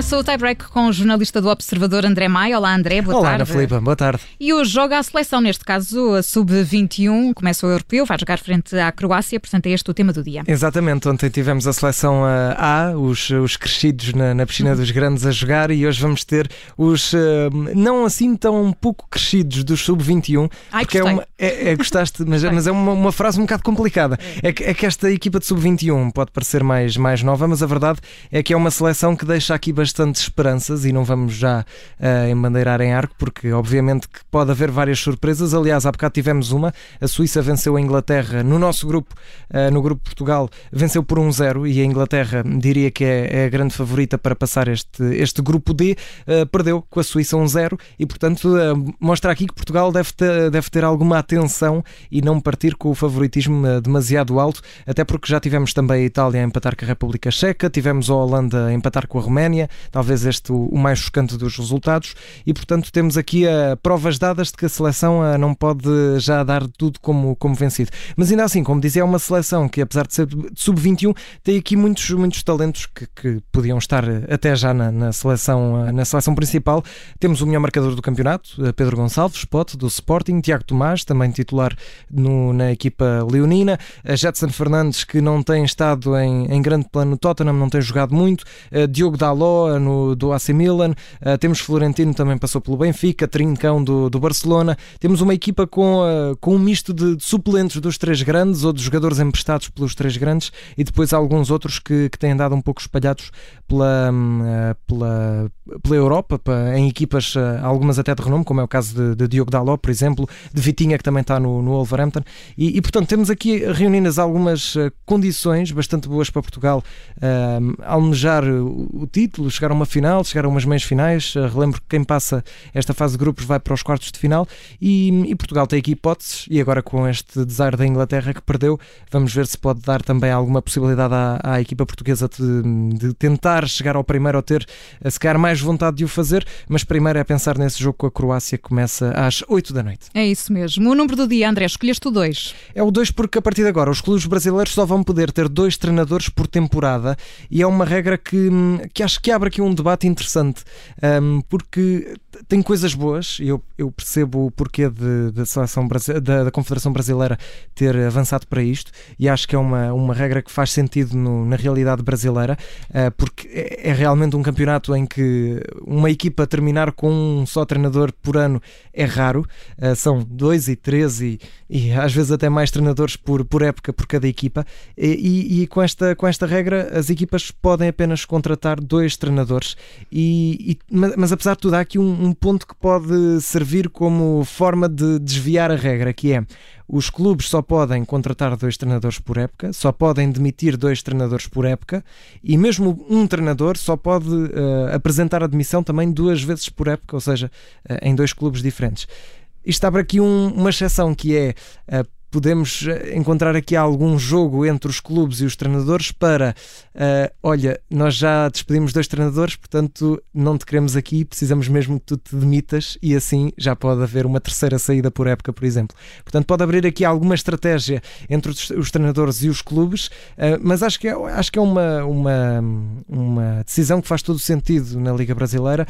começa o tie-break com o jornalista do Observador André Maia. Olá André, boa Olá, tarde. Ana Filipe, boa tarde. E hoje joga a seleção, neste caso a Sub-21, começa o Europeu, vai jogar frente à Croácia, portanto é este o tema do dia. Exatamente, ontem tivemos a seleção uh, A, os, os crescidos na, na piscina dos grandes a jogar e hoje vamos ter os uh, não assim tão pouco crescidos dos Sub-21. Ai, porque é gostei. uma, é, é, gostaste, mas, mas é uma, uma frase um bocado complicada. É que, é que esta equipa de Sub-21 pode parecer mais, mais nova, mas a verdade é que é uma seleção que deixa aqui bastante esperanças e não vamos já uh, embandeirar em arco, porque obviamente que pode haver várias surpresas. Aliás, há bocado tivemos uma, a Suíça venceu a Inglaterra no nosso grupo, uh, no grupo Portugal, venceu por 1-0 e a Inglaterra diria que é, é, a grande favorita para passar este, este grupo D, uh, perdeu com a Suíça 1-0 e portanto mostra aqui que Portugal deve ter, deve ter alguma atenção e não partir com o favoritismo demasiado alto, até porque já tivemos também a Itália a empatar com a República Checa, tivemos a Holanda a empatar com a Roménia, talvez este o mais chocante dos resultados, e portanto temos aqui uh, provas dadas de que a seleção uh, não pode já dar tudo como, como vencido. Mas ainda assim, como dizia, é uma seleção que apesar de ser sub-21 tem aqui muitos, muitos talentos que, que podiam estar até já na, na, seleção, na seleção principal. Temos o melhor marcador do campeonato, Pedro Gonçalves, Pote, do Sporting, Tiago Tomás, também titular no, na equipa leonina, a Jetson Fernandes, que não tem estado em, em grande plano no Tottenham, não tem jogado muito, Diogo Daló no, do AC Milan, uh, temos Florentino também passou pelo Benfica, Trincão do, do Barcelona, temos uma equipa com, uh, com um misto de, de, suplentes dos três grandes ou de jogadores emprestados pelos três grandes e depois alguns outros que, que têm andado um pouco espalhados pela, uh, pela, pela Europa, em equipas, algumas até de renome, como é o caso de, de Diogo Daló, por exemplo, de Vitinha, que também está no, no Wolverhampton, e, e portanto temos aqui reunidas algumas condições bastante boas para Portugal almejar o título, chegar a uma final, chegar a umas meias finais. Relembro que quem passa esta fase de grupos vai para os quartos de final e, e, Portugal tem aqui hipóteses. E agora, com este desire da Inglaterra que perdeu, vamos ver se pode dar também alguma possibilidade à, à equipa portuguesa de, de, tentar chegar ao primeiro ou ter, se calhar, mais vontade de o fazer. Mas primeiro é pensar nesse jogo com a Croácia que começa às 8 da noite. É isso mesmo. O número do dia, André, escolheste o 2. É o 2 porque a partir de agora os clubes brasileiros só vão poder ter dois treinadores por temporada e é uma regra que, que acho que abre aqui um debate interessante, um, porque tem coisas boas, e eu, eu percebo o porquê de, de seleção da, da, Confederação Brasileira ter avançado para isto, e acho que é uma, uma regra que faz sentido no, na realidade brasileira, uh, porque é, é, realmente um campeonato em que uma equipa terminar com um só treinador por ano é raro, uh, são dois e três e, e às vezes até mais treinadores por, por época por cada equipa, e, e, e com, esta, com esta regra as equipas podem apenas contratar dois treinadores, e, e mas, mas, apesar de tudo, há aqui um, um, ponto que pode servir como forma de desviar a regra, que é os clubes só podem contratar dois treinadores por época, só podem demitir dois treinadores por época, e mesmo um treinador só pode uh, apresentar a demissão também duas vezes por época, ou seja, uh, em dois clubes diferentes. Isto abre aqui um, uma exceção que é uh, podemos encontrar aqui algum jogo entre os clubes e os treinadores para uh, olha, nós já despedimos dois treinadores, portanto não te queremos aqui, precisamos mesmo que tu te demitas e assim já pode haver uma terceira saída por época, por exemplo. Portanto, pode abrir aqui alguma estratégia entre os, treinadores e os clubes, uh, mas acho que é, acho que é uma, uma, uma decisão que faz todo sentido na Liga Brasileira.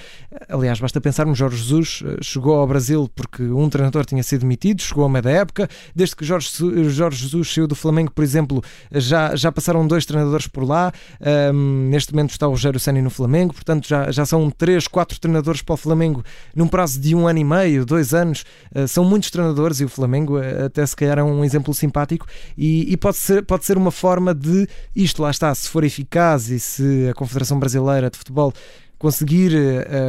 Aliás, basta pensarmos, Jorge Jesus chegou ao Brasil porque um treinador tinha sido demitido, chegou a meio da época, desde que Jorge, Jorge Jesus saiu do Flamengo, por exemplo, já, já passaram dois treinadores por lá. Um, neste momento está o Rogério Ceni no Flamengo, portanto já, já são três, quatro treinadores para o Flamengo num prazo de um ano e meio, dois anos. Uh, são muitos treinadores e o Flamengo uh, até se calhar é um exemplo simpático e, e, pode, ser, pode ser uma forma de isto, lá está, se for eficaz e se a Confederação Brasileira de Futebol conseguir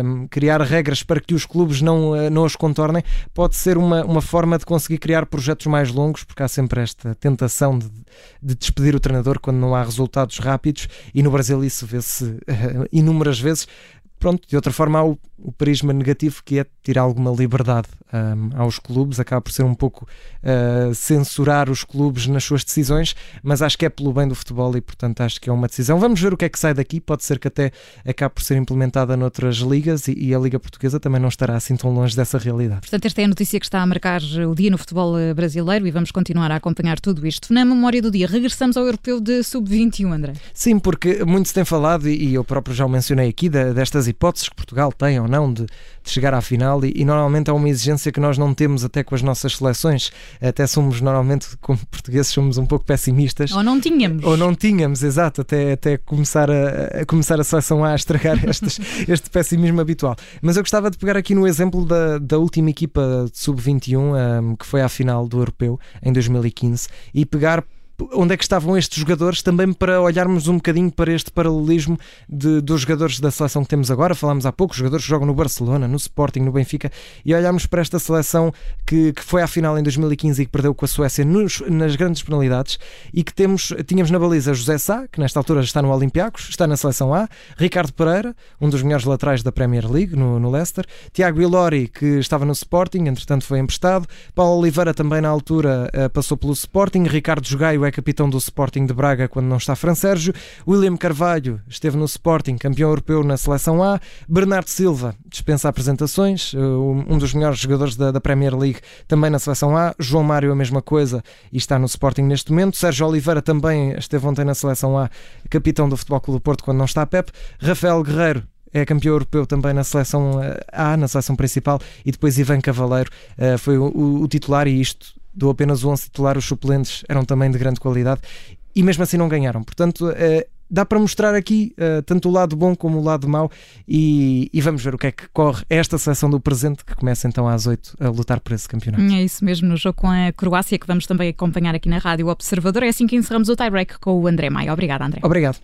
um, criar regras para que os clubes não, uh, não as contornem, pode ser uma, uma forma de conseguir criar projetos mais longos, porque há sempre esta tentação de, de despedir o treinador quando não há resultados rápidos, e no Brasil isso vê-se uh, inúmeras vezes. Pronto, de outra forma há o, o prisma negativo que é tirar alguma liberdade um, aos clubes, acaba por ser um pouco uh, censurar os clubes nas suas decisões, mas acho que é pelo bem do futebol e, portanto, acho que é uma decisão. Vamos ver o que é que sai daqui, pode ser que até acabe por ser implementada noutras ligas e, e a Liga Portuguesa também não estará assim tão longe dessa realidade. Portanto, esta é a notícia que está a marcar o dia no futebol eh, brasileiro e vamos continuar a acompanhar tudo isto. Na memória do dia, regressamos ao europeu de sub-21, André. Sim, porque muito se tem falado, e eu próprio já o mencionei aqui, destas hipóteses que Portugal tem ou não de, de chegar à final, e, e, normalmente é uma exigência que nós não temos até com as nossas seleções. Até somos, normalmente, como portugueses, somos um pouco pessimistas. Ou não tínhamos. Ou não tínhamos, exato, até, até começar, a, a começar a seleção A estragar estes, este pessimismo habitual. Mas eu gostava de pegar aqui no exemplo da, da última equipa de sub-21, um, que foi à final do Europeu em 2015, e pegar onde é que estavam estes jogadores também para olharmos um bocadinho para este paralelismo de, dos jogadores da seleção que temos agora. Falámos há pouco, jogadores que jogam no Barcelona, no Sporting, no Benfica, e olharmos para esta seleção que, que foi à final em 2015 e que perdeu com a Suécia nos, nas grandes penalidades e que temos, tínhamos na baliza José Sá, que nesta altura está no Olympiacos, está na seleção A, Ricardo Pereira, um dos melhores laterais da Premier League no, no Leicester, Tiago Ilori, que estava no Sporting, entretanto foi emprestado, Paulo Oliveira também na altura eh, passou pelo Sporting, Ricardo Jogaio é é capitão do Sporting de Braga quando não está Fran Sérgio. William Carvalho esteve no Sporting, campeão europeu na seleção A. Bernardo Silva dispensa apresentações, eh, um dos melhores jogadores da, da Premier League também na seleção A. João Mário, a mesma coisa, e está no Sporting neste momento. Sérgio Oliveira também esteve ontem na seleção A, capitão do Futebol Clube do Porto quando não está Pep. Rafael Guerreiro é campeão europeu também na seleção eh, A, na seleção principal, e depois Ivan Cavaleiro uh, foi o, titular, e isto do apenas 11 titular, os suplentes eram também de grande qualidade e mesmo assim não ganharam. Portanto, uh, dá para mostrar aqui uh, tanto o lado bom como o lado mau e, e, vamos ver o que é que corre esta seleção do presente que começa então às 8 a lutar por esse campeonato. É isso mesmo, no jogo com a Croácia que vamos também acompanhar aqui na Rádio Observador. É assim que encerramos o tie-break com o André Maia. Obrigada, André. Obrigado.